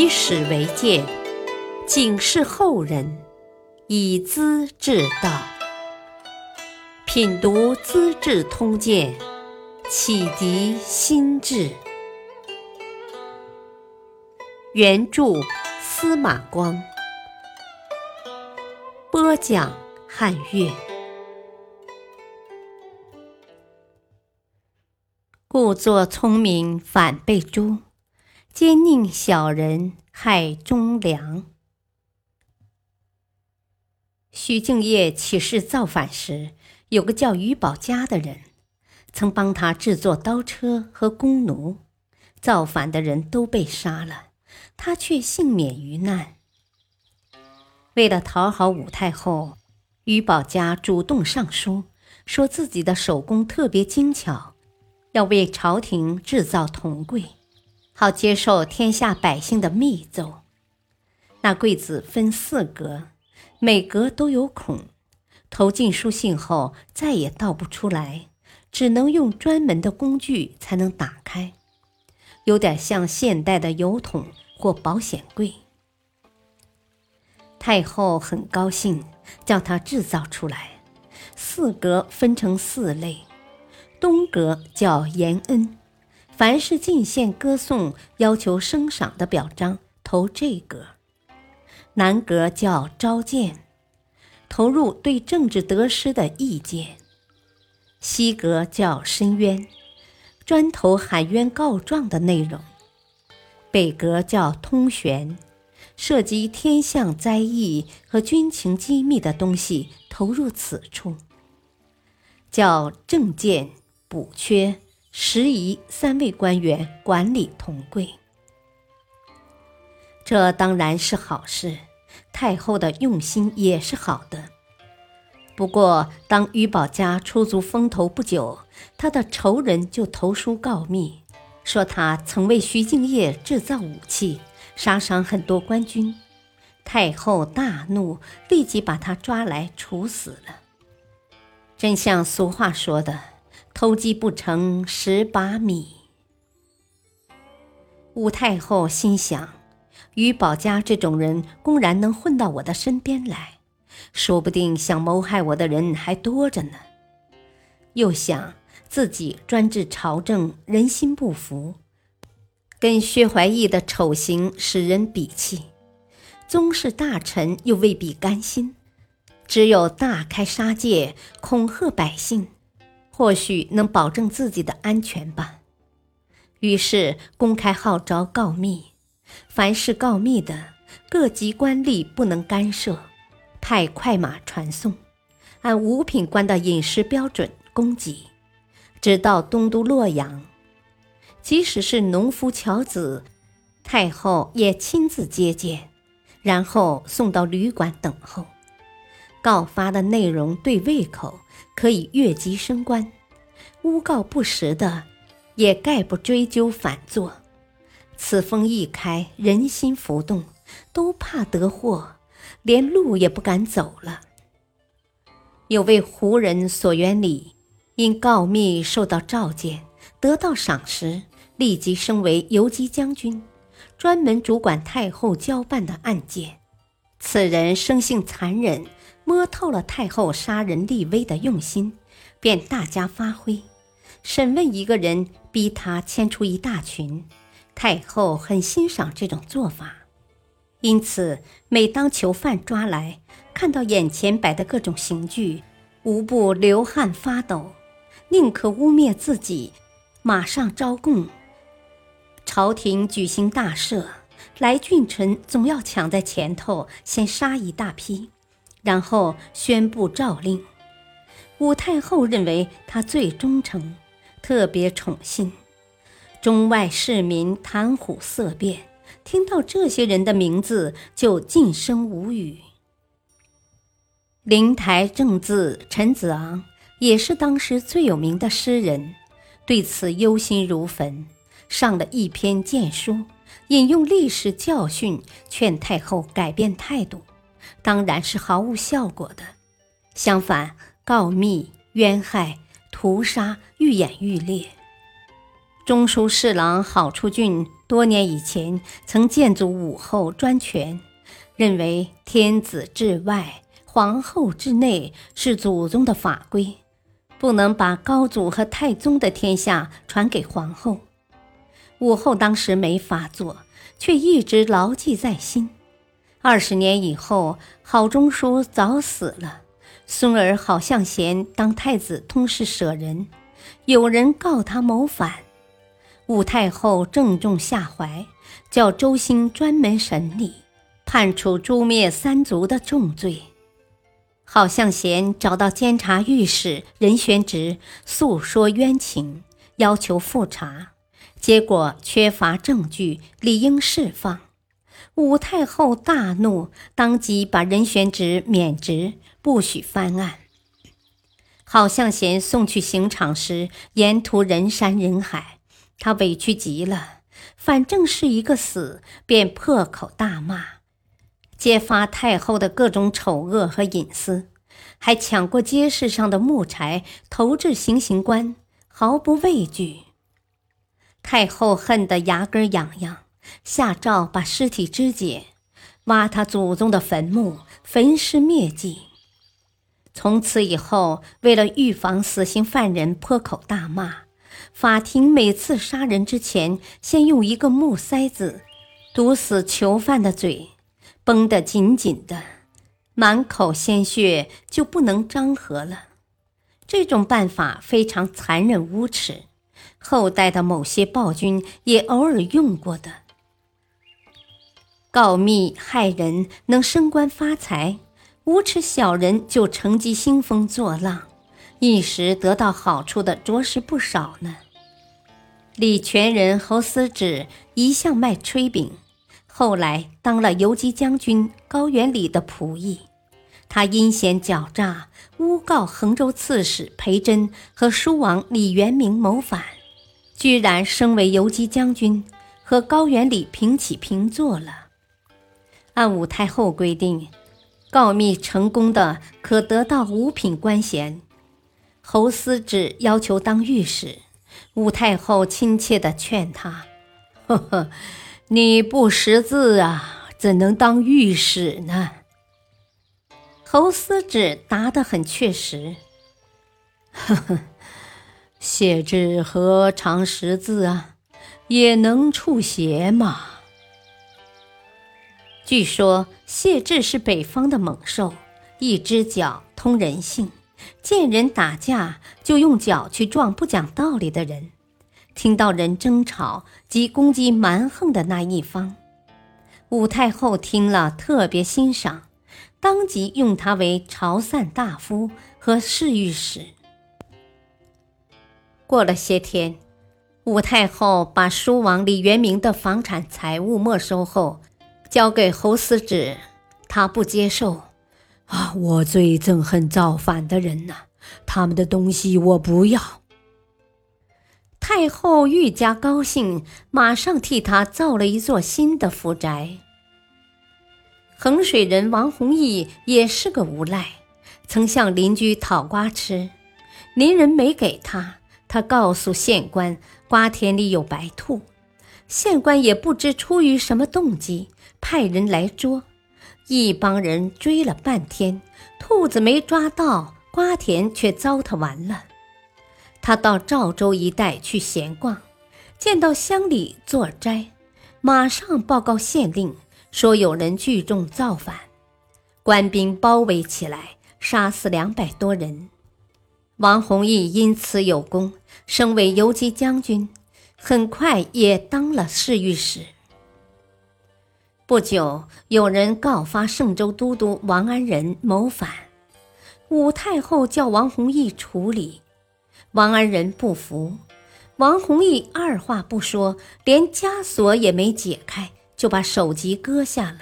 以史为鉴，警示后人，以资治道。品读《资治通鉴》，启迪心智。原著司马光，播讲汉乐。故作聪明反被诛，奸佞小人害忠良。徐敬业起事造反时，有个叫于宝家的人，曾帮他制作刀车和弓弩。造反的人都被杀了，他却幸免于难。为了讨好武太后，于宝家主动上书，说自己的手工特别精巧。要为朝廷制造铜柜，好接受天下百姓的密奏。那柜子分四格，每格都有孔，投进书信后再也倒不出来，只能用专门的工具才能打开，有点像现代的邮筒或保险柜。太后很高兴，叫他制造出来。四格分成四类。东格叫延恩，凡是进献歌颂、要求升赏的表彰，投这格；南阁叫召见，投入对政治得失的意见；西阁叫申冤，专投喊冤告状的内容；北阁叫通玄，涉及天象灾异和军情机密的东西投入此处，叫政见。补缺、时宜三位官员管理铜柜，这当然是好事。太后的用心也是好的。不过，当于宝家出足风头不久，他的仇人就投书告密，说他曾为徐敬业制造武器，杀伤很多官军。太后大怒，立即把他抓来处死了。真像俗话说的。偷鸡不成蚀把米。武太后心想：于宝家这种人公然能混到我的身边来，说不定想谋害我的人还多着呢。又想自己专制朝政，人心不服，跟薛怀义的丑行使人鄙弃，宗室大臣又未必甘心，只有大开杀戒，恐吓百姓。或许能保证自己的安全吧。于是公开号召告密，凡是告密的，各级官吏不能干涉，派快马传送，按五品官的饮食标准供给，直到东都洛阳。即使是农夫樵子，太后也亲自接见，然后送到旅馆等候。告发的内容对胃口。可以越级升官，诬告不实的，也概不追究反坐。此风一开，人心浮动，都怕得祸，连路也不敢走了。有位胡人索元礼，因告密受到召见，得到赏识，立即升为游击将军，专门主管太后交办的案件。此人生性残忍。摸透了太后杀人立威的用心，便大加发挥。审问一个人，逼他牵出一大群。太后很欣赏这种做法，因此每当囚犯抓来，看到眼前摆的各种刑具，无不流汗发抖，宁可污蔑自己，马上招供。朝廷举行大赦，来俊臣总要抢在前头，先杀一大批。然后宣布诏令，武太后认为他最忠诚，特别宠信。中外市民谈虎色变，听到这些人的名字就噤声无语。灵台正字陈子昂也是当时最有名的诗人，对此忧心如焚，上了一篇谏书，引用历史教训，劝太后改变态度。当然是毫无效果的。相反，告密、冤害、屠杀愈演愈烈。中书侍郎郝初俊多年以前曾建筑武后专权，认为天子之外，皇后之内是祖宗的法规，不能把高祖和太宗的天下传给皇后。武后当时没发作，却一直牢记在心。二十年以后，郝中书早死了，孙儿郝向贤当太子通事舍人，有人告他谋反，武太后正中下怀，叫周兴专门审理，判处诛灭三族的重罪。郝向贤找到监察御史任玄直诉说冤情，要求复查，结果缺乏证据，理应释放。武太后大怒，当即把任玄直免职，不许翻案。郝向贤送去刑场时，沿途人山人海，他委屈极了。反正是一个死，便破口大骂，揭发太后的各种丑恶和隐私，还抢过街市上的木柴投掷行刑官，毫不畏惧。太后恨得牙根痒痒。下诏把尸体肢解，挖他祖宗的坟墓，焚尸灭迹。从此以后，为了预防死刑犯人破口大骂，法庭每次杀人之前，先用一个木塞子堵死囚犯的嘴，绷得紧紧的，满口鲜血就不能张合了。这种办法非常残忍无耻，后代的某些暴君也偶尔用过的。告密害人能升官发财，无耻小人就乘机兴风作浪，一时得到好处的着实不少呢。李全人侯思止一向卖炊饼，后来当了游击将军高原里的仆役。他阴险狡诈，诬告衡州刺史裴真和书王李元明谋反，居然升为游击将军，和高原里平起平坐了。按武太后规定，告密成功的可得到五品官衔。侯思止要求当御史，武太后亲切地劝他：“呵呵，你不识字啊，怎能当御史呢？”侯思止答得很确实：“呵呵，谢志何尝识字啊？也能触邪嘛。”据说谢志是北方的猛兽，一只脚通人性，见人打架就用脚去撞不讲道理的人，听到人争吵即攻击蛮横的那一方。武太后听了特别欣赏，当即用他为朝散大夫和侍御史。过了些天，武太后把书王李元明的房产财物没收后。交给侯思止，他不接受。啊，我最憎恨造反的人呐！他们的东西我不要。太后愈加高兴，马上替他造了一座新的府宅。衡水人王弘毅也是个无赖，曾向邻居讨瓜吃，邻人没给他，他告诉县官瓜田里有白兔，县官也不知出于什么动机。派人来捉，一帮人追了半天，兔子没抓到，瓜田却糟蹋完了。他到赵州一带去闲逛，见到乡里做斋，马上报告县令，说有人聚众造反，官兵包围起来，杀死两百多人。王弘毅因此有功，升为游击将军，很快也当了侍御史。不久，有人告发圣州都督王安仁谋反，武太后叫王弘毅处理。王安仁不服，王弘毅二话不说，连枷锁也没解开，就把首级割下了。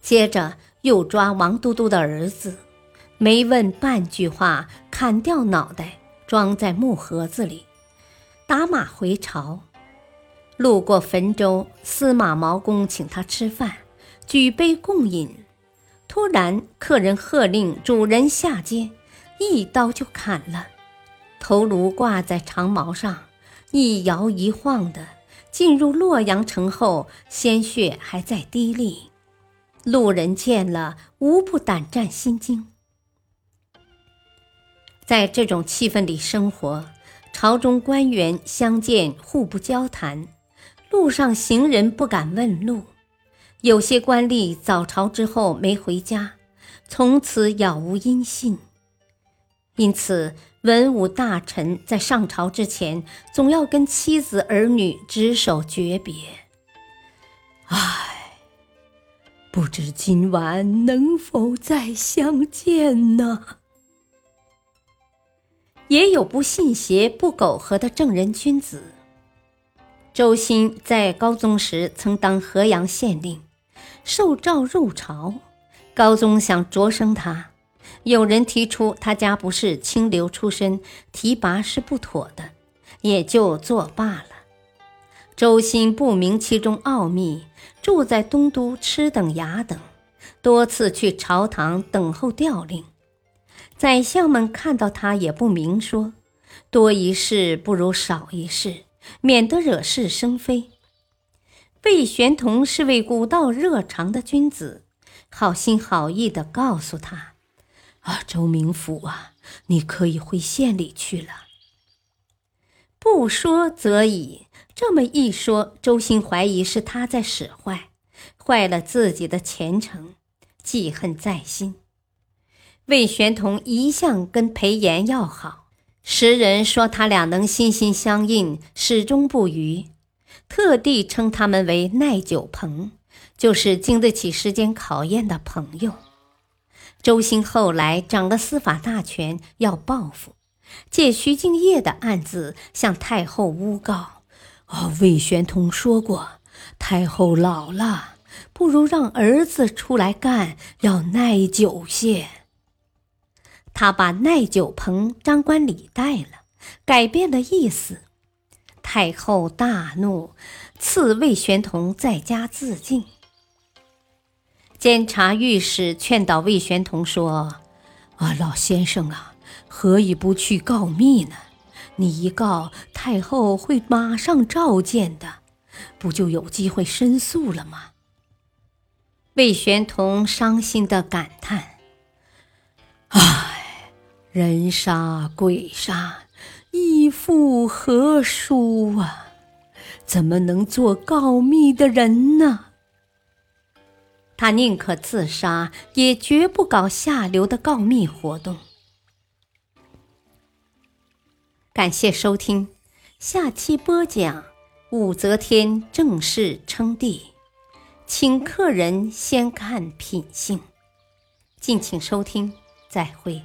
接着又抓王都督的儿子，没问半句话，砍掉脑袋，装在木盒子里，打马回朝。路过汾州，司马毛公请他吃饭，举杯共饮。突然，客人喝令主人下阶，一刀就砍了。头颅挂在长矛上，一摇一晃的，进入洛阳城后，鲜血还在滴沥，路人见了无不胆战心惊。在这种气氛里生活，朝中官员相见互不交谈，路上行人不敢问路，有些官吏早朝之后没回家，从此杳无音信。因此，文武大臣在上朝之前，总要跟妻子儿女执手诀别。唉，不知今晚能否再相见呢？也有不信邪、不苟合的正人君子。周兴在高宗时曾当河阳县令，受诏入朝，高宗想擢升他。有人提出他家不是清流出身，提拔是不妥的，也就作罢了。周兴不明其中奥秘，住在东都吃等雅等，多次去朝堂等候调令。宰相们看到他也不明说，多一事不如少一事，免得惹是生非。魏玄同是位古道热肠的君子，好心好意地告诉他。啊，周明府啊，你可以回县里去了。不说则已，这么一说，周兴怀疑是他在使坏，坏了自己的前程，记恨在心。魏玄同一向跟裴炎要好，时人说他俩能心心相印，始终不渝，特地称他们为耐久朋，就是经得起时间考验的朋友。周兴后来掌了司法大权，要报复，借徐敬业的案子向太后诬告。哦，魏玄同说过，太后老了，不如让儿子出来干，要耐久些。他把耐久棚张冠李戴了，改变了意思。太后大怒，赐魏玄同在家自尽。监察御史劝导魏玄同说：“啊，老先生啊，何以不去告密呢？你一告，太后会马上召见的，不就有机会申诉了吗？”魏玄同伤心的感叹：“唉，人杀鬼杀，义父何殊啊？怎么能做告密的人呢？”他宁可自杀，也绝不搞下流的告密活动。感谢收听，下期播讲武则天正式称帝，请客人先看品性。敬请收听，再会。